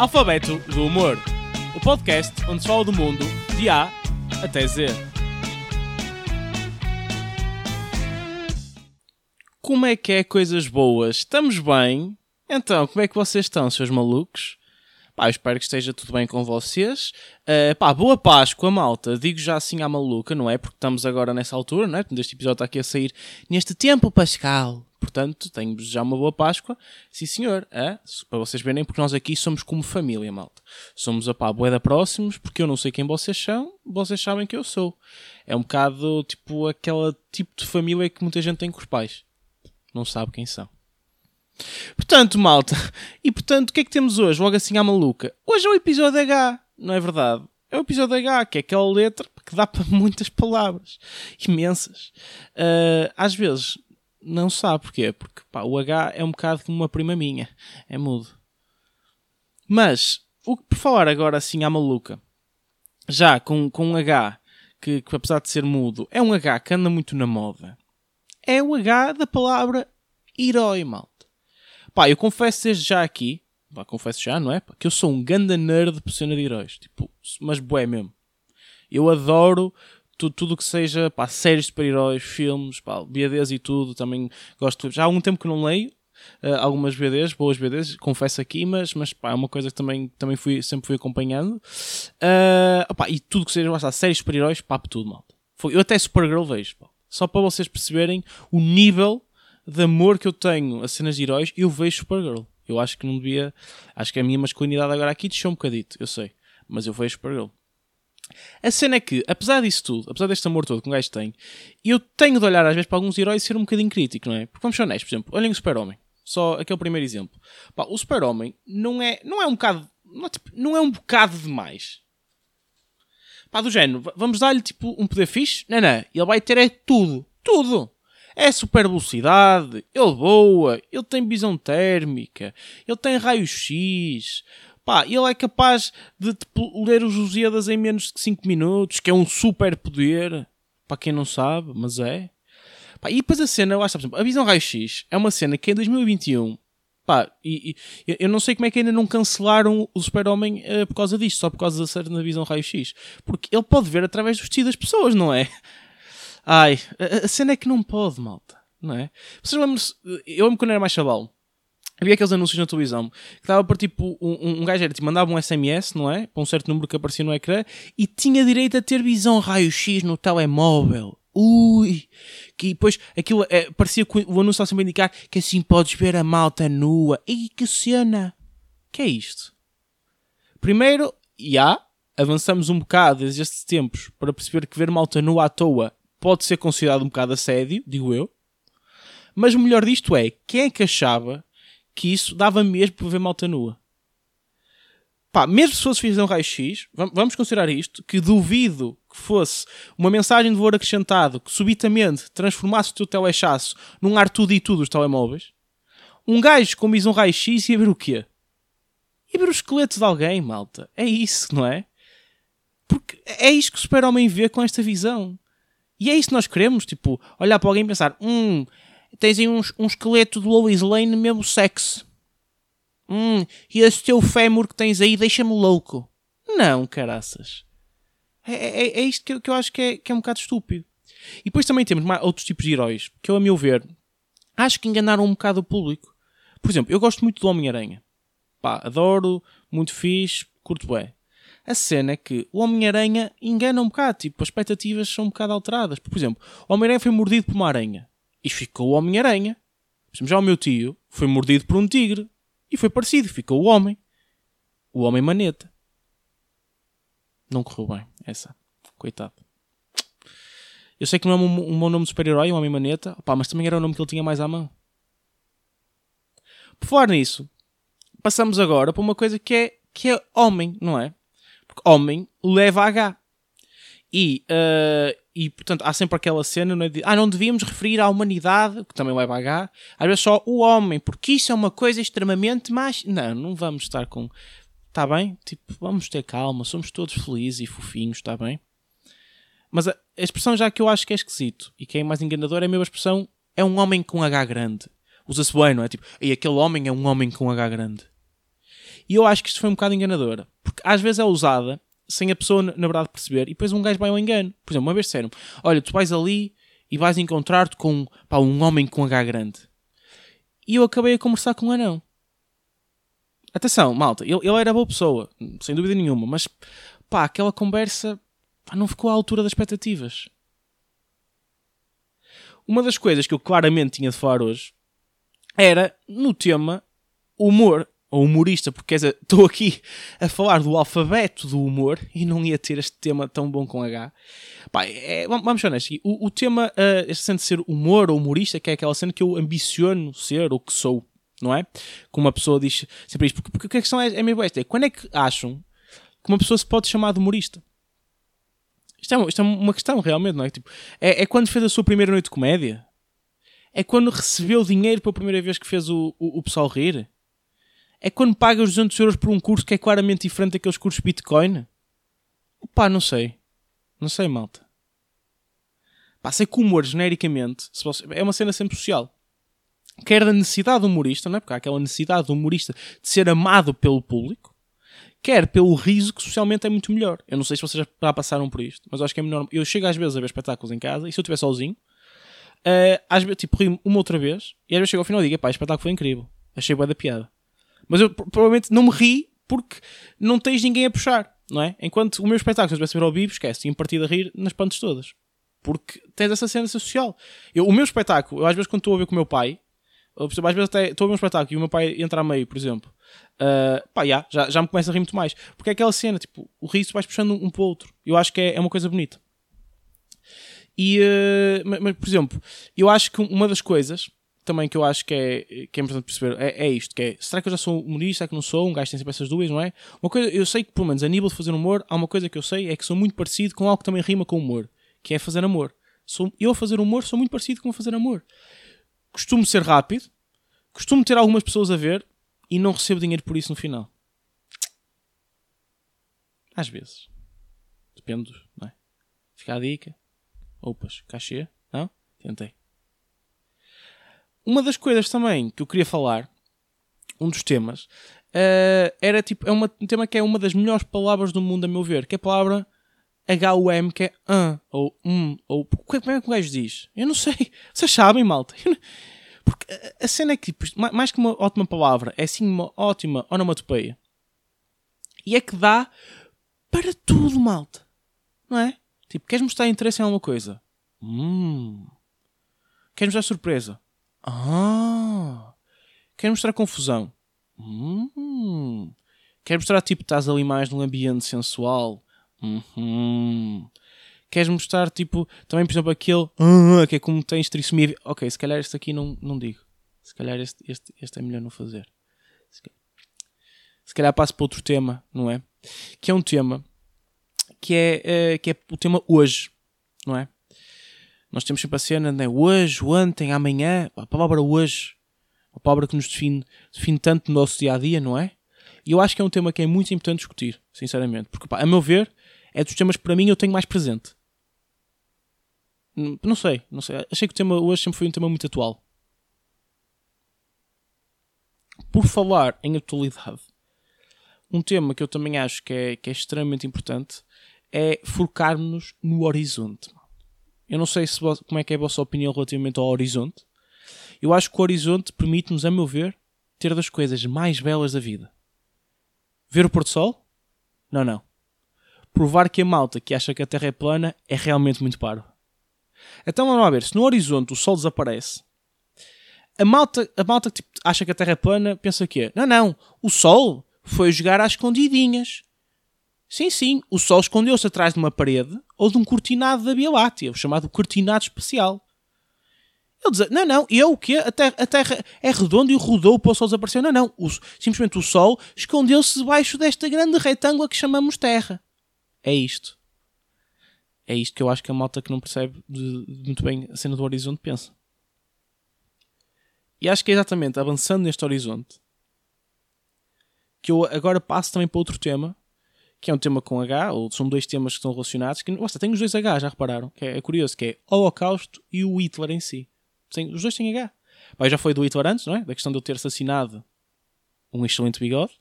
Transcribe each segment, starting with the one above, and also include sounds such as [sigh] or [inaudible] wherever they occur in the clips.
Alfabeto do Humor, o podcast onde se fala do mundo de A até Z. Como é que é coisas boas? Estamos bem? Então, como é que vocês estão, seus malucos? Pá, eu espero que esteja tudo bem com vocês. Uh, pá, boa Páscoa, malta. Digo já assim à maluca, não é? Porque estamos agora nessa altura, não é? Este episódio está aqui a sair neste tempo pascal. Portanto, tenho já uma boa Páscoa. Sim, senhor. É? Para vocês verem, porque nós aqui somos como família, malta. Somos a pá, boeda próximos, porque eu não sei quem vocês são, vocês sabem quem eu sou. É um bocado, tipo, aquela tipo de família que muita gente tem com os pais. Não sabe quem são. Portanto, malta, [laughs] e portanto, o que é que temos hoje? Logo assim à maluca. Hoje é o episódio H, não é verdade? É o episódio H, que é aquela letra que dá [laughs] para muitas palavras. Imensas. Uh, às vezes, não sabe porquê. Porque pá, o H é um bocado como uma prima minha. É mudo. Mas, o que por falar agora assim à maluca, já com, com um H que, que apesar de ser mudo, é um H que anda muito na moda. É o H da palavra herói, mal. Pá, eu confesso desde já aqui, pá, confesso já, não é? Pá, que eu sou um ganda nerd por cena de heróis. Tipo, mas bué mesmo. Eu adoro tudo, tudo que seja, pá, séries de super-heróis, filmes, pá, BDs e tudo. Também gosto. Já há algum tempo que não leio. Uh, algumas BDs, boas BDs, confesso aqui, mas, mas pá, é uma coisa que também, também fui, sempre fui acompanhando. Uh, e tudo que seja, lá séries de super-heróis, papo tudo, malta. Eu até Supergirl vejo, pá. Só para vocês perceberem o nível de amor que eu tenho a cenas de heróis, eu vejo Supergirl. Eu acho que não devia. Acho que a minha masculinidade agora aqui deixou um bocadito, eu sei. Mas eu vejo Supergirl. A cena é que, apesar disso tudo, apesar deste amor todo que um gajo tem, eu tenho de olhar às vezes para alguns heróis e ser um bocadinho crítico, não é? Porque vamos ser honestos, por exemplo, olhem o Super-Homem. Só aquele primeiro exemplo. Pá, o Super-Homem não é, não é um bocado. Não é, tipo, não é um bocado demais. Pá, do género, vamos dar-lhe tipo um poder fixe? Não, não. Ele vai ter é tudo. Tudo é super velocidade, ele voa, ele tem visão térmica, ele tem raio-x, pá, ele é capaz de ler os Lusíadas em menos de 5 minutos, que é um super poder, para quem não sabe, mas é. Pá, e depois a cena, eu acho, por exemplo, a visão raio-x é uma cena que em 2021 Pá, e, e, eu não sei como é que ainda não cancelaram o Super-Homem uh, por causa disto, só por causa da série na visão raio-x. Porque ele pode ver através do vestido das pessoas, não é? Ai, a, a cena é que não pode, malta. Não é? Vocês lembram-se. Eu lembro quando era mais chaval. Havia aqueles anúncios na televisão que dava para tipo um, um gajo era, tipo, mandava um SMS, não é? Para um certo número que aparecia no ecrã e tinha direito a ter visão raio-x no telemóvel. Ui! Que depois aquilo é, parecia que o anúncio estava sempre a indicar que assim podes ver a malta nua. E que cena! Que é isto? Primeiro, já, avançamos um bocado desde estes tempos para perceber que ver malta nua à toa pode ser considerado um bocado assédio, digo eu. Mas o melhor disto é, quem é que achava que isso dava mesmo para ver malta nua? Pá, mesmo se fosse fazer um raio-x, vamos considerar isto, que duvido que fosse uma mensagem de valor acrescentado que subitamente transformasse o teu telechaço num ar tudo e tudo dos telemóveis. Um gajo com um raio-x ia ver o quê? Ia ver o esqueleto de alguém, malta. É isso, não é? Porque é isto que o super-homem vê com esta visão. E é isso que nós queremos, tipo, olhar para alguém e pensar, hum, tens aí um, um esqueleto do Lois Lane mesmo sexo. Hum, e esse teu fémur que tens aí deixa-me louco. Não, caraças. É, é, é isto que eu, que eu acho que é, que é um bocado estúpido. E depois também temos outros tipos de heróis, que eu, a meu ver, acho que enganaram um bocado o público. Por exemplo, eu gosto muito do Homem-Aranha. Pá, adoro, muito fixe, curto bem. A cena é que o Homem-Aranha engana um bocado, tipo, as expectativas são um bocado alteradas. Por exemplo, o Homem-Aranha foi mordido por uma aranha e ficou o Homem-Aranha. Já o meu tio foi mordido por um tigre e foi parecido, ficou o Homem. O Homem-Maneta. Não correu bem, essa. Coitado. Eu sei que não é um, um bom nome de super-herói, o Homem-Maneta, mas também era o nome que ele tinha mais à mão. Por falar nisso, passamos agora para uma coisa que é, que é homem, não é? Porque homem leva H. E, uh, e portanto, há sempre aquela cena não é, de ah, não devíamos referir à humanidade, que também leva H, às vezes só o homem, porque isso é uma coisa extremamente mais. Não, não vamos estar com. Está bem? Tipo, vamos ter calma, somos todos felizes e fofinhos, está bem? Mas a, a, expressão já que eu acho que é esquisito e que é mais enganadora é a mesma expressão é um homem com H grande. Usa-se bem, não é? Tipo, e aquele homem é um homem com H grande. E eu acho que isto foi um bocado enganadora. Porque às vezes é usada sem a pessoa, na verdade, perceber. E depois um gajo vai ao engano. Por exemplo, uma vez disseram olha, tu vais ali e vais encontrar-te com pá, um homem com H grande. E eu acabei a conversar com um anão. Atenção, malta, ele, ele era boa pessoa, sem dúvida nenhuma, mas pá, aquela conversa pá, não ficou à altura das expectativas. Uma das coisas que eu claramente tinha de falar hoje era no tema humor ou humorista, porque [laughs] estou aqui a falar do alfabeto do humor e não ia ter este tema tão bom com H. Pá, é, vamos ser honestos, o, o tema, uh, este cena de ser humor ou humorista, que é aquela cena que eu ambiciono ser ou que sou, não é? Como uma pessoa diz sempre isto, porque, porque a questão é, é mesmo esta: é quando é que acham que uma pessoa se pode chamar de humorista? Isto é, isto é uma questão realmente, não é? Tipo, é, é quando fez a sua primeira noite de comédia? É quando recebeu dinheiro pela primeira vez que fez o, o, o pessoal rir? É quando paga os 200 euros por um curso que é claramente diferente daqueles cursos Bitcoin? Pá, não sei. Não sei, malta. Pá, sei que humor, genericamente, é uma cena sempre social. Quer da necessidade do humorista, não é? Porque há aquela necessidade do humorista de ser amado pelo público, quer pelo riso, que socialmente é muito melhor. Eu não sei se vocês já passaram por isto, mas acho que é melhor. Eu chego às vezes a ver espetáculos em casa e se eu estiver sozinho, uh, às vezes, tipo, rio uma outra vez e às vezes chego ao final e digo: pá, o espetáculo foi incrível. Achei boa da piada. Mas eu provavelmente não me ri porque não tens ninguém a puxar, não é? Enquanto o meu espetáculo, se eu estivesse a ver ao vivo, esquece, tinha partido a rir nas pantas todas. Porque tens essa cena social. Eu, o meu espetáculo, eu às vezes quando estou a ver com o meu pai, eu, às vezes até estou a ver um espetáculo e o meu pai entra a meio, por exemplo, uh, pá, yeah, já, já me começa a rir muito mais. Porque é aquela cena, tipo, o riso vais puxando um, um para o outro. Eu acho que é, é uma coisa bonita. E, uh, mas, mas, por exemplo, eu acho que uma das coisas também que eu acho que é, que é importante perceber é, é isto: que é, será que eu já sou humorista? Será que não sou? Um gajo tem sempre essas dúvidas, não é? Uma coisa, eu sei que, pelo menos a nível de fazer humor, há uma coisa que eu sei é que sou muito parecido com algo que também rima com humor, que é fazer amor. Sou, eu a fazer humor sou muito parecido com fazer amor. Costumo ser rápido, costumo ter algumas pessoas a ver e não recebo dinheiro por isso no final. Às vezes. Depende, não é? Fica a dica. Opas, cachê? Não? Tentei. Uma das coisas também que eu queria falar, um dos temas, uh, era tipo, é uma, um tema que é uma das melhores palavras do mundo, a meu ver, que é a palavra H-U-M, que é an, ou um, ou como é que o gajo diz? Eu não sei. [laughs] Vocês sabem, malta? [laughs] Porque a cena é que, tipo, mais que uma ótima palavra, é sim uma ótima onomatopeia. E é que dá para tudo, malta. Não é? Tipo, queres mostrar interesse em alguma coisa? Hum. Queres mostrar surpresa? Ah! Quer mostrar confusão? Hum. Quer mostrar tipo estás ali mais num ambiente sensual? Uhum. Queres mostrar tipo também por exemplo aquele uh, que é como tens trissomia? Ok, se calhar este aqui não, não digo. Se calhar este, este, este é melhor não fazer. Se calhar, se calhar passo para outro tema, não é? Que é um tema que é, é que é o tema hoje, não é? Nós temos sempre a cena, né? hoje, ontem, amanhã, a palavra hoje, a palavra que nos define, define tanto no nosso dia a dia, não é? E eu acho que é um tema que é muito importante discutir, sinceramente, porque, pá, a meu ver, é dos temas que para mim eu tenho mais presente. Não sei, não sei. Achei que o tema hoje sempre foi um tema muito atual. Por falar em atualidade, um tema que eu também acho que é, que é extremamente importante é focarmos-nos no horizonte. Eu não sei se, como é que é a vossa opinião relativamente ao horizonte. Eu acho que o horizonte permite-nos, a meu ver, ter das coisas mais belas da vida. Ver o pôr-do-sol? Não, não. Provar que a malta que acha que a Terra é plana é realmente muito paro. Então vamos lá ver, se no horizonte o Sol desaparece, a malta, a malta que tipo, acha que a Terra é plana pensa que é, não, não, o Sol foi jogar às escondidinhas. Sim, sim, o Sol escondeu-se atrás de uma parede ou de um cortinado da Via Láctea, o chamado cortinado especial. Ele diz, não, não, eu o quê? A terra, a terra é redonda e rodou para o Sol desaparecer. Não, não, o, simplesmente o Sol escondeu-se debaixo desta grande retângulo que chamamos Terra. É isto. É isto que eu acho que a malta que não percebe de, de muito bem a cena do horizonte pensa. E acho que é exatamente avançando neste horizonte que eu agora passo também para outro tema que é um tema com H, ou são dois temas que estão relacionados, que, nossa, tem os dois H, já repararam? Que é, é, curioso, que é Holocausto e o Hitler em si. Tem, os dois têm H. Bem, já foi do Hitler antes, não é? Da questão de ele ter assassinado um excelente bigode.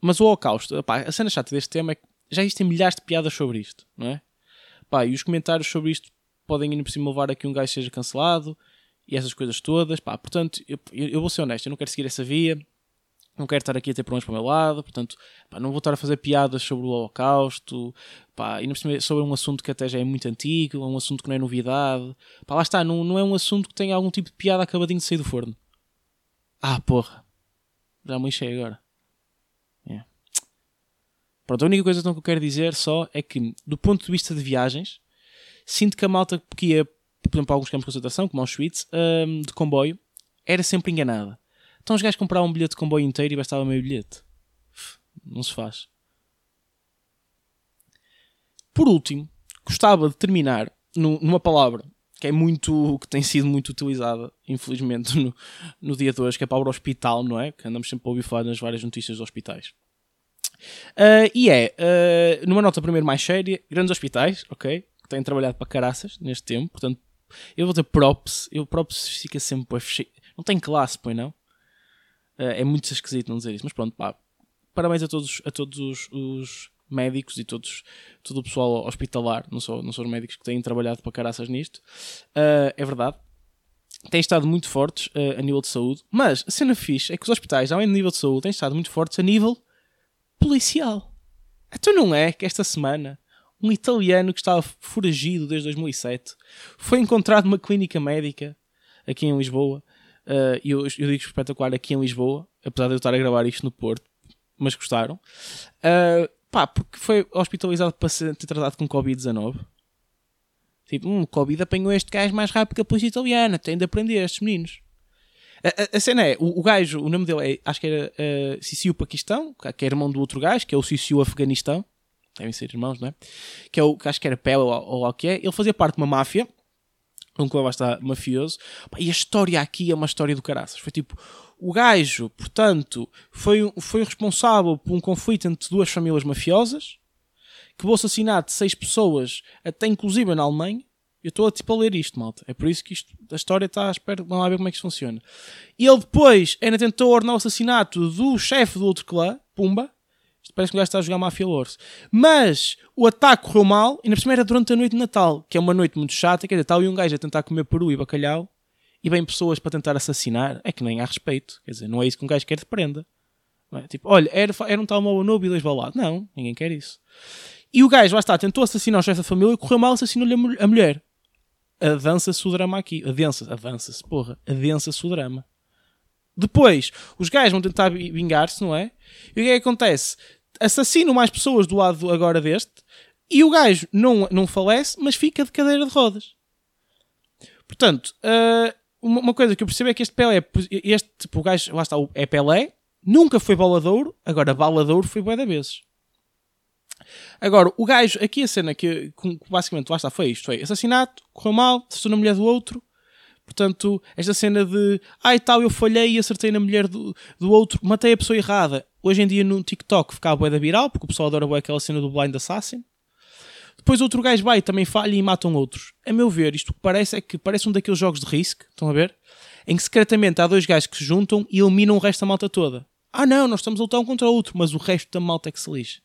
Mas o Holocausto, pá, a cena chata deste tema é que já existem milhares de piadas sobre isto, não é? Pá, e os comentários sobre isto podem ir por cima levar a que um gajo seja cancelado e essas coisas todas. Pá, portanto, eu, eu vou ser honesto, eu não quero seguir essa via. Não quero estar aqui a ter problemas para o meu lado, portanto, pá, não vou estar a fazer piadas sobre o Holocausto, pá, e sobre um assunto que até já é muito antigo, é um assunto que não é novidade. Pá, lá está, não, não é um assunto que tenha algum tipo de piada acabadinho de sair do forno. Ah, porra. Já me enchei agora. É. Pronto, a única coisa que eu quero dizer só é que, do ponto de vista de viagens, sinto que a malta que ia, por exemplo, a alguns campos de concentração, como Auschwitz, um, de comboio, era sempre enganada. Então os gajos compravam um bilhete de comboio inteiro e bastava meio bilhete. Não se faz. Por último, gostava de terminar numa palavra que é muito que tem sido muito utilizada, infelizmente, no, no dia de hoje, que é a palavra hospital, não é? Que andamos sempre a ouvir falar nas várias notícias dos hospitais. Uh, e é, uh, numa nota primeiro mais séria, grandes hospitais, ok? Que têm trabalhado para caraças neste tempo, portanto, eu vou ter props, eu props fica sempre, não tem classe, pois não? Uh, é muito esquisito não dizer isso, mas pronto, pá. Parabéns a todos, a todos os, os médicos e todos, todo o pessoal hospitalar, não só, não só os médicos que têm trabalhado para caraças nisto. Uh, é verdade. Têm estado muito fortes uh, a nível de saúde, mas a cena fixe é que os hospitais, além de nível de saúde, têm estado muito fortes a nível policial. Então não é que esta semana um italiano que estava foragido desde 2007 foi encontrado numa clínica médica aqui em Lisboa Uh, eu, eu digo espetacular aqui em Lisboa, apesar de eu estar a gravar isto no Porto, mas gostaram. Uh, pá, porque foi hospitalizado para ser tratado com Covid-19. Tipo, hum, Covid apanhou este gajo mais rápido que a polícia italiana, tem de aprender estes meninos. A, a, a cena é, o, o, gajo, o nome dele é, acho que era uh, Cicio Paquistão, que é irmão do outro gajo, que é o Cicio Afeganistão. Devem ser irmãos, não é? Que é o que acho que era Pele ou, ou o que é. Ele fazia parte de uma máfia um clube está mafioso. E a história aqui é uma história do caraças. Foi tipo, o gajo, portanto, foi, foi responsável por um conflito entre duas famílias mafiosas, que o assassinato de seis pessoas, até inclusive na Alemanha. Eu estou tipo, a ler isto, malta. É por isso que isto, a história está à espera. Vamos lá ver como é que isto funciona. E ele depois ainda tentou ordenar o assassinato do chefe do outro clã, Pumba, Parece que o gajo está a jogar Mafia Wars. Mas o ataque correu mal, e na primeira era durante a noite de Natal, que é uma noite muito chata, quer dizer, está ali um gajo a tentar comer peru e bacalhau, e vem pessoas para tentar assassinar, é que nem há respeito. Quer dizer, não é isso que um gajo quer de prenda. É? Tipo, olha, era, era um tal mau novo e dois balados. Não, ninguém quer isso. E o gajo, lá está, tentou assassinar o chefe da família e correu mal, assassinou-lhe a mulher. Avança-se o drama aqui. Avança-se, avança-se, porra. Avança-se o drama. Depois, os gajos vão tentar vingar-se, não é? E o que é que acontece? Assassino mais pessoas do lado agora deste e o gajo não, não falece, mas fica de cadeira de rodas. Portanto, uh, uma, uma, coisa que eu percebo é que este Pelé, este tipo, o gajo, lá está, é Pelé, nunca foi baladouro, agora baladouro foi bué da vezes. Agora, o gajo, aqui a cena que, que basicamente lá está, foi isto: foi assassinato, correu mal, acertou na mulher do outro. Portanto, esta cena de ai tal, eu falhei e acertei na mulher do, do outro, matei a pessoa errada. Hoje em dia no TikTok ficava bué da viral, porque o pessoal adora bué aquela cena do Blind Assassin. Depois outro gajo vai também falha e matam outros. A meu ver, isto que parece é que parece um daqueles jogos de Risk, estão a ver? Em que secretamente há dois gajos que se juntam e eliminam o resto da malta toda. Ah não, nós estamos a lutar um contra o outro, mas o resto da malta é que se lixa.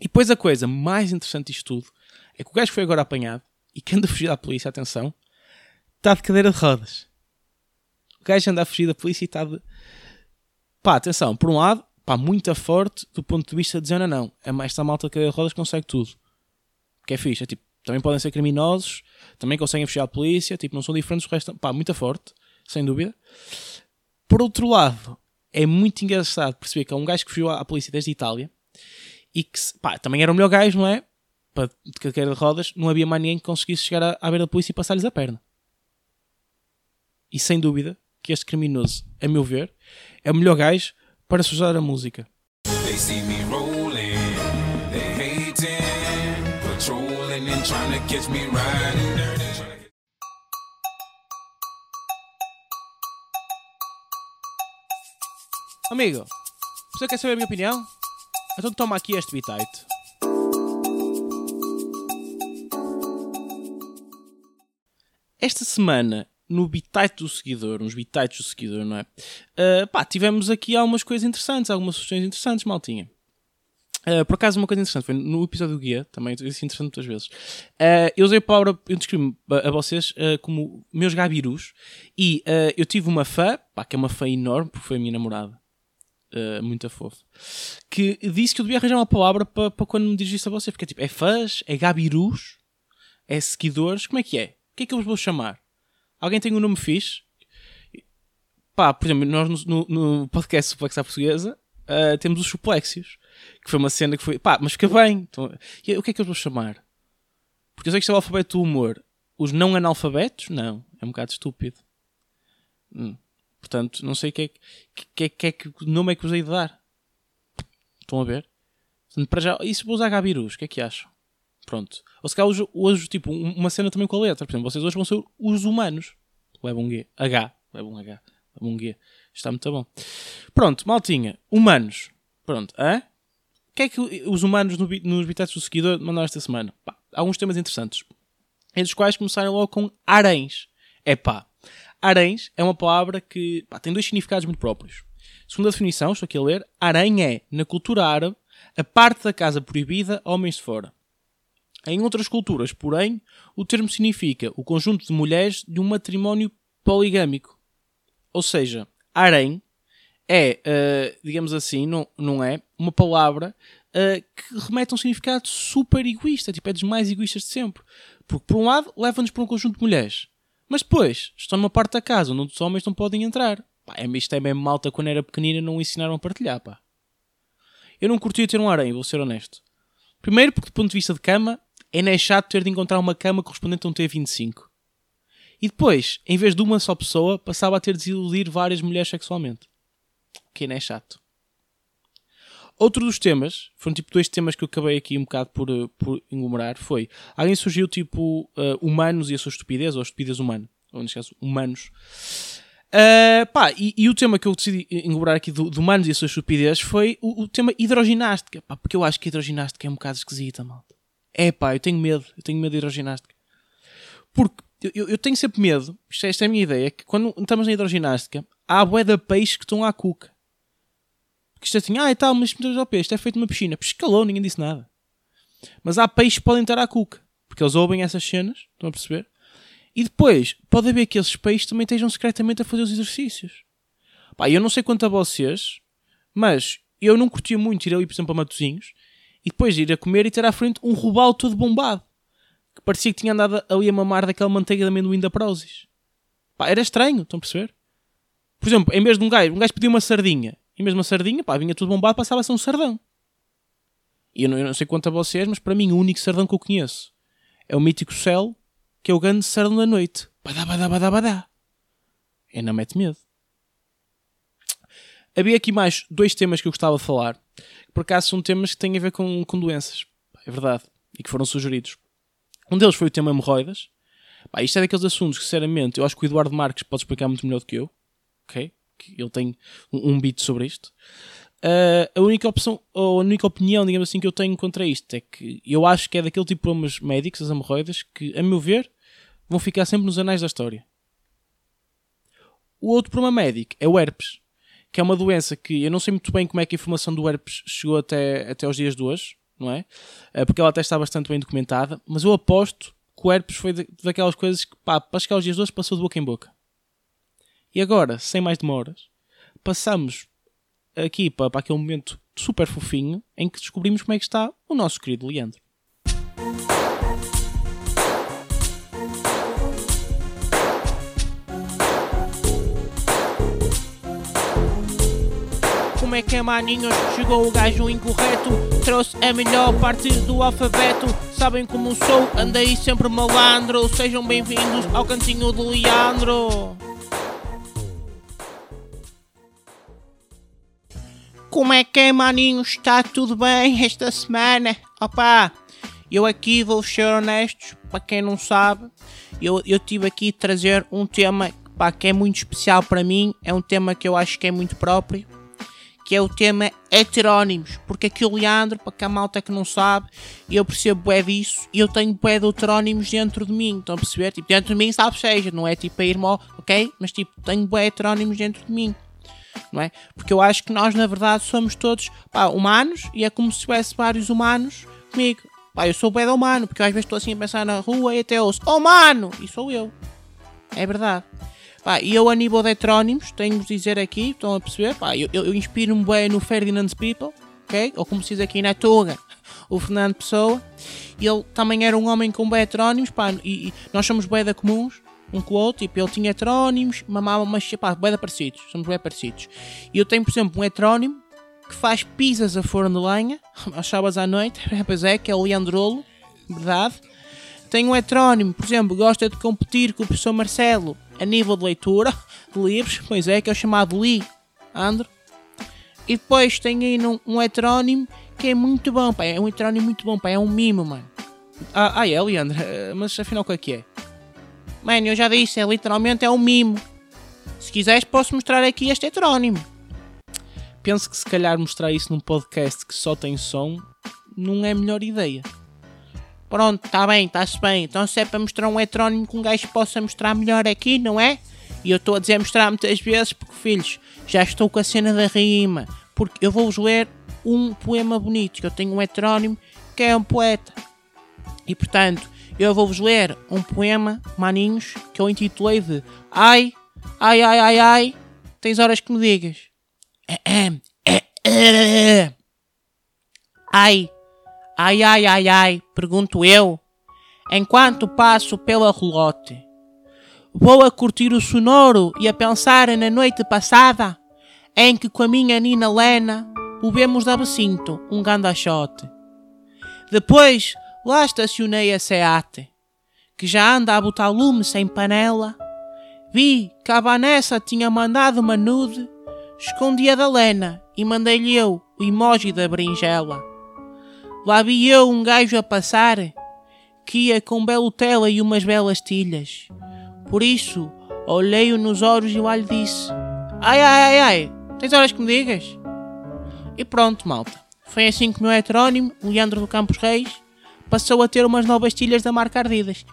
E depois a coisa mais interessante disto tudo é que o gajo foi agora apanhado e que anda a fugir da polícia, atenção, está de cadeira de rodas. O gajo anda a fugir da polícia e está de Pá, atenção, por um lado, pá, muito forte do ponto de vista de dizer, não, é mais esta malta de cadeira de rodas consegue tudo. Que é fixe, é tipo, também podem ser criminosos, também conseguem fechar a polícia, tipo, não são diferentes do resto, pá, muito forte, sem dúvida. Por outro lado, é muito engraçado perceber que é um gajo que fugiu à polícia desde a Itália e que, pá, também era o melhor gajo, não é? De cadeira de rodas, não havia mais ninguém que conseguisse chegar à, à beira da polícia e passar-lhes a perna. E sem dúvida que este criminoso, a meu ver, é o melhor gajo para sujar a música. Amigo, você quer saber a minha opinião? Então toma aqui este bitite. Esta semana no bitite do seguidor, uns bitites do seguidor, não é? Uh, pá, tivemos aqui algumas coisas interessantes, algumas sugestões interessantes, maltinha. Uh, por acaso, uma coisa interessante foi no episódio do guia, também disse interessante muitas vezes. Uh, eu usei a palavra, eu descrevi a, a vocês uh, como meus gabirus e eu tive uma fã, pá, que é uma fã enorme, porque foi a minha namorada, muito fofa, que disse que eu devia arranjar uma palavra para pa quando me dirigisse a vocês, porque é tipo, é fãs, é gabirus, é seguidores, como é que é? O que é que eu vos vou chamar? Alguém tem um nome fixe? Pá, por exemplo, nós no, no, podcast Suplex à Portuguesa temos os suplexios que foi uma cena que foi, pá, mas fica bem. Então, o que é que eu vou chamar? Porque eu sei que isto é o alfabeto do humor. Os não analfabetos? Não. É um bocado estúpido. Hum. Portanto, não sei que é que, que, é que, nome é que usei de dar. Estão a ver? Portanto, para já, isso vou usar Gabirus. O que é que acham? Pronto. Ou se calhar hoje, hoje, tipo, uma cena também com a letra. Por exemplo, vocês hoje vão ser os humanos. Leva um G. H. Leva um H. Leva um G. Está muito bom. Pronto, maltinha. Humanos. Pronto. Hã? que é que os humanos no, nos bitetes do seguidor mandaram esta semana? Pá, alguns temas interessantes. Entre os quais começaram logo com aréns. É pá. Aréns é uma palavra que pá, tem dois significados muito próprios. Segundo a definição, estou aqui a ler, harém é, na cultura árabe, a parte da casa proibida a homens de fora. Em outras culturas, porém, o termo significa o conjunto de mulheres de um matrimónio poligâmico. Ou seja, harém é, uh, digamos assim, não, não é, uma palavra uh, que remete a um significado super egoísta, tipo, é dos mais egoístas de sempre. Porque, por um lado, leva-nos para um conjunto de mulheres, mas depois estão numa parte da casa onde os homens não podem entrar. Pá, é, isto é mesmo malta quando era pequenina não ensinaram a partilhar, pá. Eu não curtia ter um harém, vou ser honesto. Primeiro, porque do ponto de vista de cama, é nem chato ter de encontrar uma cama correspondente a um T25. E depois, em vez de uma só pessoa, passava a ter de desiludir várias mulheres sexualmente que é chato. Outro dos temas, foram tipo dois temas que eu acabei aqui um bocado por, eh, por englomerar, foi, alguém surgiu tipo uh, humanos e a sua estupidez, ou estupidez humana, ou neste caso, humanos. Uh, pá, e, e, o tema que eu decidi englomerar aqui do humanos e a sua estupidez foi o, o, tema hidroginástica, pá, porque eu acho que a hidroginástica é um bocado esquisita, malta. É pá, eu tenho medo, eu tenho medo de hidroginástica. Porque eu, eu tenho sempre medo, esta, esta é a minha ideia, que quando estamos na hidroginástica, há bué de peixes que estão à cuca. Porque isto é assim, ah, e tal, mas ao peixe, isto é feito numa piscina. Pescalou, ninguém disse nada. Mas há peixes que podem estar à cuca. Porque eles ouvem essas cenas, estão a perceber? E depois, pode haver que esses peixes também estejam secretamente a fazer os exercícios. Pá, eu não sei quanto a vocês, mas eu não curtia muito ir ali, por exemplo, a Matozinhos e depois ir a comer e ter à frente um robalo todo bombado. Que parecia que tinha andado ali a mamar daquela manteiga de amendoim da Prozis. Pá, era estranho, estão a perceber? Por exemplo, em vez de um gajo, um gajo pediu uma sardinha e mesmo a sardinha, pá, vinha tudo bombado, passava a ser um sardão. E eu não, eu não sei quanto a vocês, mas para mim o único sardão que eu conheço é o mítico céu, que é o grande sardão da noite. Badá, badá, badá, badá. Não mete medo. Havia aqui mais dois temas que eu gostava de falar, que por acaso são temas que têm a ver com, com doenças. É verdade. E que foram sugeridos. Um deles foi o tema hemorroidas. Pá, isto é daqueles assuntos que, sinceramente, eu acho que o Eduardo Marques pode explicar muito melhor do que eu. Ok? ele tem um, um beat sobre isto. Uh, a única opção, ou a única opinião, digamos assim, que eu tenho contra isto é que eu acho que é daquele tipo de problemas médicos, as hemorroidas, que, a meu ver, vão ficar sempre nos anais da história. O outro problema médico é o herpes, que é uma doença que eu não sei muito bem como é que a informação do herpes chegou até, até os dias de hoje, não é? Uh, porque ela até está bastante bem documentada, mas eu aposto que o herpes foi daquelas coisas que, pá, para chegar aos dias de hoje passou de boca em boca. E agora, sem mais demoras, passamos aqui para, para aquele momento super fofinho em que descobrimos como é que está o nosso querido Leandro. É que é, maninhos? Chegou o gajo incorreto. Trouxe a melhor parte do alfabeto. Sabem como sou, andei sempre malandro. Sejam bem-vindos ao cantinho do Leandro. Como é que é, maninho? Está tudo bem esta semana? Opa, eu aqui vou ser honesto, para quem não sabe, eu, eu tive aqui trazer um tema pá, que é muito especial para mim, é um tema que eu acho que é muito próprio, que é o tema heterónimos, porque aqui o Leandro, para que a malta que não sabe, eu percebo bué disso e eu tenho bué de heterónimos dentro de mim, estão a perceber? Tipo, dentro de mim, sabe, seja, não é tipo a irmão, ok? Mas tipo, tenho bué heterónimos dentro de mim. Não é? Porque eu acho que nós, na verdade, somos todos pá, humanos e é como se tivesse vários humanos comigo. Pá, eu sou bué de humano, porque às vezes estou assim a pensar na rua e até ouço, oh mano! E sou eu. É verdade. Pá, e eu, a nível de heterónimos, tenho de dizer aqui, estão a perceber? Pá, eu, eu, inspiro-me bem no Ferdinand People, ok? Ou como se diz aqui na Tuga, o Fernando Pessoa. Ele também era um homem com bem heterónimos, pá, e, e nós somos bem da comuns, um com o outro, tipo, ele tinha heterónimos, mamava, mas pá, bem parecidos, somos bem parecidos. E eu tenho, por exemplo, um heterónimo que faz pizzas a forno de lenha, [laughs] às sábados à noite, [laughs] pois é, que é o Leandrolo, verdade. Tem um heterónimo, por exemplo, gosta de competir com o professor Marcelo a nível de leitura de livros, pois é, que é o chamado Lee Andro. E depois tem aí um, um heterónimo que é muito bom, pá, é um heterónimo muito bom, pá, é um mimo, mano. Ah, ah é, Leandro, eh, mas afinal o que é que é? Mano, eu já disse, é literalmente é um mimo. Se quiseres posso mostrar aqui este heterónimo. Penso que se calhar mostrar isso num podcast que só tem som não é a melhor ideia. Pronto, está bem, está-se bem. Então se é para mostrar um heterónimo que um gajo possa mostrar melhor aqui, não é? E eu estou a dizer mostrar muitas vezes porque, filhos, já estou com a cena da rima. Porque eu vou-vos ler um poema bonito, que eu tenho um heterónimo que é um poeta. E portanto, eu vou-vos ler um poema, maninhos, que eu intitulei de Ai, ai, ai, ai, ai, tens horas que me digas. Ai, Ai, ai, ai, ai, pergunto eu, enquanto passo pela relote. Vou a curtir o sonoro e a pensar na noite passada, em que com a minha Nina Lena bebemos da Becinto um gandachote. Depois lá estacionei a Seate, que já anda a botar lume sem panela. Vi que a Vanessa tinha mandado uma nude, escondi a da Lena e mandei-lhe eu o emoji da berinjela. Lá vi eu um gajo a passar que ia com belo tela e umas belas tilhas. Por isso, olhei-o nos olhos e lá lhe disse: Ai, ai, ai, ai, tens horas que me digas? E pronto, malta. Foi assim que o meu heterónimo, Leandro do Campos Reis, passou a ter umas novas tilhas da marca Ardidas.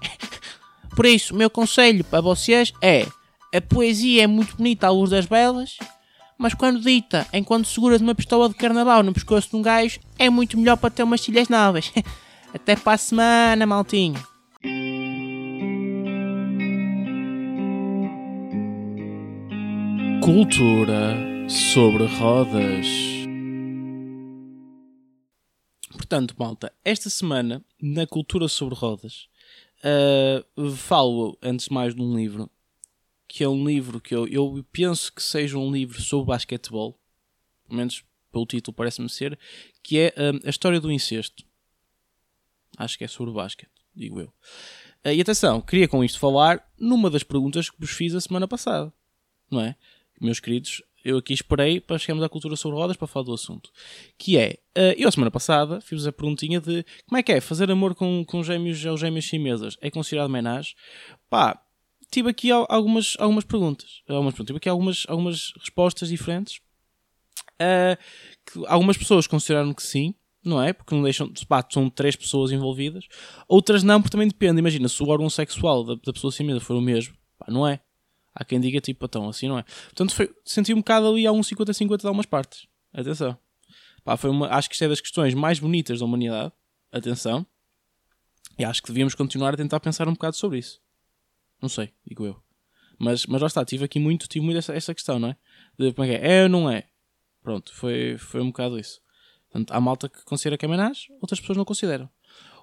[laughs] Por isso, o meu conselho para vocês é: a poesia é muito bonita à luz das velas, mas quando dita enquanto seguras uma pistola de carnaval no pescoço de um gajo, é muito melhor para ter umas tilhas novas. [laughs] Até para a semana, maltinho. Cultura sobre rodas. Portanto, malta, esta semana, na Cultura sobre Rodas, uh, falo, antes de mais, de um livro que é um livro que eu, eu penso que seja um livro sobre basquetebol, pelo menos pelo título parece-me ser, que é um, a história do incesto. Acho que é sobre basquete, digo eu. Uh, e atenção, queria com isto falar numa das perguntas que vos fiz a semana passada, não é? Meus queridos, eu aqui esperei para chegarmos à cultura sobre rodas para falar do assunto. Que é, uh, eu a semana passada fiz a perguntinha de como é que é fazer amor com, com gêmeos ou gêmeas chinesas? É considerado menage? Pá, tive aqui algumas, algumas perguntas. Algumas, tive aqui algumas, algumas respostas diferentes. Uh, que algumas pessoas consideraram que sim, não é? Porque não deixam, pá, são três pessoas envolvidas. Outras não, porque também depende. Imagina, se o órgão sexual da, da pessoa medo for o mesmo, pá, não é? Há quem diga tipo, então, assim não é. Portanto, foi, senti um bocado ali a um 50-50 de algumas partes. Atenção. Pá, foi uma, acho que isto é das questões mais bonitas da humanidade. Atenção. E acho que devíamos continuar a tentar pensar um bocado sobre isso. Não sei, digo eu. Mas, mas lá está, tive aqui muito, tive muito essa, essa questão, não é? De como é que é? É ou não é? Pronto, foi, foi um bocado isso. Portanto, há malta que considera que é menage, outras pessoas não consideram.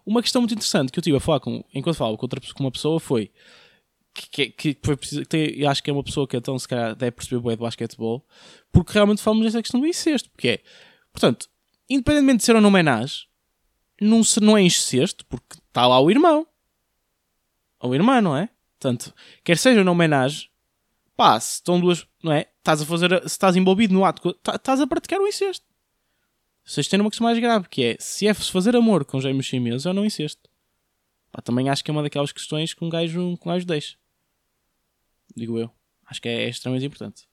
Uma questão muito interessante que eu tive a falar com, enquanto falava com, outra, com uma pessoa foi que, que, que foi preciso, que acho que é uma pessoa que então se calhar deve perceber bem de basquetebol, porque realmente falamos dessa questão do incesto, porque é, portanto, independentemente de ser ou não menage, não, se, não é incesto, porque está lá o irmão. Ou irmã, não é? Portanto, quer seja uma homenagem, pá, se estão duas, não é? Estás a fazer, se estás envolvido no ato, tá, estás a praticar o incesto. Vocês têm uma questão mais grave, que é, se é fazer amor com gêmeos chineses ou não incesto. Pá, também acho que é uma daquelas questões que um gajo, um gajo deixa. Digo eu. Acho que é, é extremamente importante.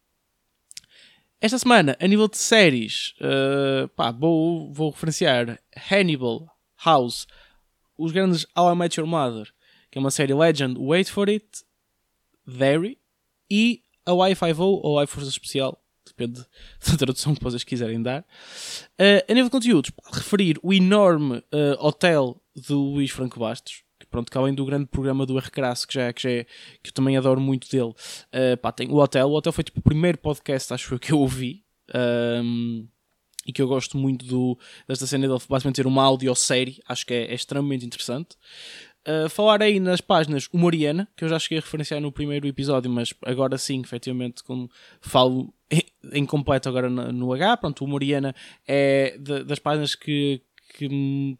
Esta semana, a nível de séries, uh, pá, vou, vou referenciar Hannibal, House, os grandes How I Met Your Mother, que é uma série Legend, Wait For It, Very, e a Wi-Fi ou a Força Especial, depende [laughs] da tradução que vocês quiserem dar. Uh, a nível de conteúdos, referir o enorme uh, hotel do Luís Franco Bastos, que pronto, que além do grande programa do R. Que, já, é, que, já é, que eu também adoro muito dele, uh, pá, tem o hotel. O hotel foi tipo o primeiro podcast, acho eu, que eu ouvi. Um, e que eu gosto muito do, desta cena dele basicamente ter uma audiosérie, acho que é, é extremamente interessante. Uh, falar aí nas páginas Humoriana, que eu já cheguei a referenciar no primeiro episódio, mas agora sim, efetivamente, como falo em completo agora no, H, pronto, Humoriana é de, das páginas que, que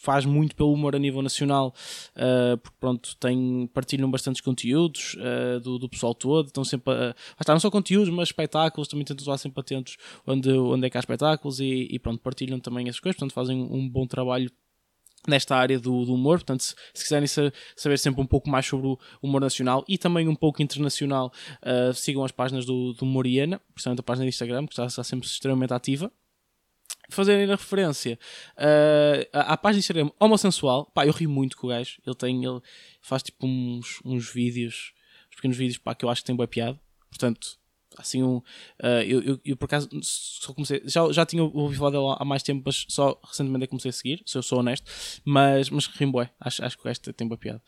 faz muito pelo humor a nível nacional, uh, porque pronto, tem, partilham bastantes conteúdos uh, do, do pessoal todo, estão sempre a, não só conteúdos, mas espetáculos, também tentam estar sempre atentos onde, onde é que há espetáculos e, e pronto, partilham também essas coisas, portanto fazem um bom trabalho nesta área do, do, humor. Portanto, se, se quiserem saber sempre um pouco mais sobre o humor nacional e também um pouco internacional, uh, sigam as páginas do, do Moriana, principalmente a página do Instagram, que está, está sempre extremamente ativa. Fazerem a referência uh, à, à página do Instagram homossexual, pá, eu rio muito com o gajo. Ele tem, ele faz tipo uns, uns vídeos, uns pequenos vídeos, pá, que eu acho que tem boa piada. Portanto, assim um. Uh, eu, eu, eu, por acaso só comecei. Já, já tinha ouvido falar dele há mais tempo, mas só recentemente é que comecei a seguir, se eu sou honesto. Mas, mas rimboé, acho, acho que o resto tem boa piada.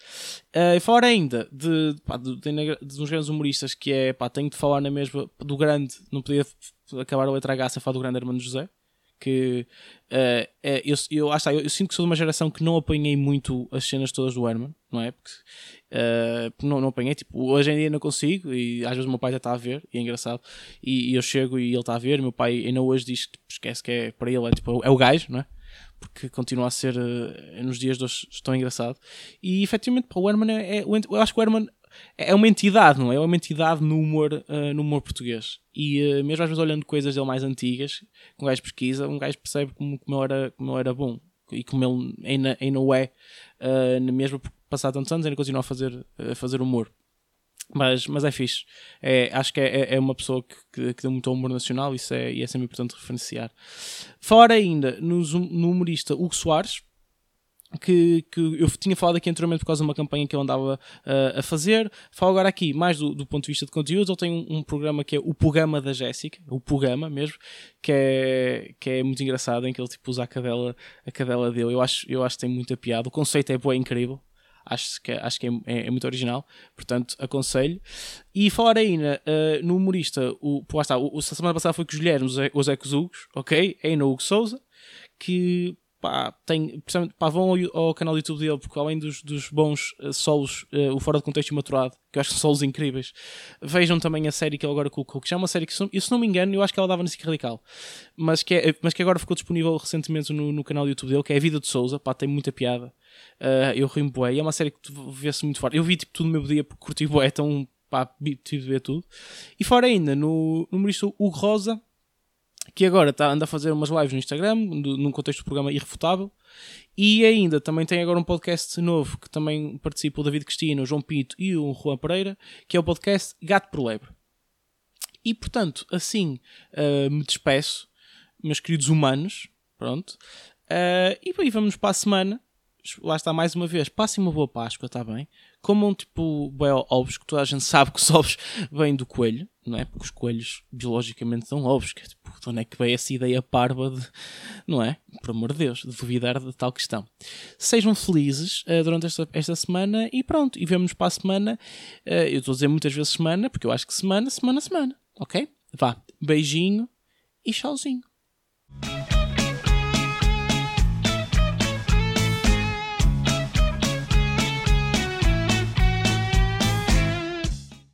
Uh, e falar ainda de, pá, de, de, de, uns grandes humoristas que é. Pá, tenho de falar na mesma. Do grande, não podia acabar a letra H sem falar do grande Hermano José que uh, é, eu, eu, ah, eu, eu, sinto que sou de uma geração que não apanhei muito as cenas todas do Herman, não é? Porque uh, não, não apanhei, tipo, hoje em dia não consigo e às vezes o meu pai já está a ver e é engraçado e, e, eu chego e ele está a ver, meu pai ainda hoje diz que tipo, esquece que é para ele, é, tipo, é o gajo, não é? Porque continua a ser uh, nos dias de hoje tão engraçado e efetivamente para o Herman é, é, eu acho que o Herman é uma entidade, não é? É uma entidade no humor, uh, no humor português. E uh, mesmo às vezes olhando coisas dele mais antigas, que um gajo pesquisa, um gajo percebe como, como, era, como era bom. E como ele ainda, ainda é, uh, mesmo por passar tantos anos, ainda continua a fazer, a fazer humor. Mas, mas é fixe. É, acho que é, é uma pessoa que, que, que deu muito humor nacional isso é, e é sempre importante referenciar. Fora ainda no, no humorista Hugo Soares, que, que eu tinha falado aqui anteriormente por causa de uma campanha que ele andava uh, a fazer. Falo agora aqui, mais do, do ponto de vista de conteúdo, ele tem um, um, programa que é o Programa da Jéssica, o Programa mesmo, que é, que é muito engraçado, em que ele tipo, usa a cadela, a cadela dele. Eu acho, eu acho que tem muita piada. O conceito é bem incrível. Acho que, acho que é, é, é muito original, portanto aconselho. E falar ainda uh, no humorista, o, lá está, o, a semana passada foi com os Guilhermes, os Ecos Hugos, ok? Ainda o Hugo Souza, que pá, tem, pá, vão ao, ao, canal do YouTube dele, porque além dos, dos bons uh, solos, uh, o Fora de Contexto e Maturado, que eu acho que são solos incríveis, vejam também a série que ele agora colocou, que já é uma série que, se, não me engano, eu acho que ela dava na SIC Radical, mas que, é, mas que agora ficou disponível recentemente no, no canal do YouTube dele, que é A Vida de Souza, pá, tem muita piada. Uh, eu rio bué, é uma série que vê-se muito forte. Eu vi tipo, tudo no meu dia porque curti bué, então pá, tive de ver tudo. E fora ainda, no, no humorista Hugo Rosa, que agora está, anda a fazer umas lives no Instagram, num contexto do programa Irrefutável. E ainda também tem agora um podcast novo que também participa o David Cristina, o João Pinto e o Juan Pereira, que é o podcast Gato por Lebre. E portanto, assim uh, me despeço, meus queridos humanos. Pronto. Uh, e aí vamos para a semana. Lá está mais uma vez. Passem uma boa Páscoa, está bem? Comam tipo bem ovos, que toda a gente sabe que os ovos [laughs] vêm do coelho não é? Porque os coelhos biologicamente são ovos, que é tipo, de onde é que veio essa ideia parva de, não é? Por amor de Deus, de duvidar de tal questão. Sejam felizes uh, durante esta, esta semana e pronto, e vemos para a semana. Uh, eu estou a dizer muitas vezes semana, porque eu acho que semana, semana, semana, ok? Vá, beijinho e tchauzinho.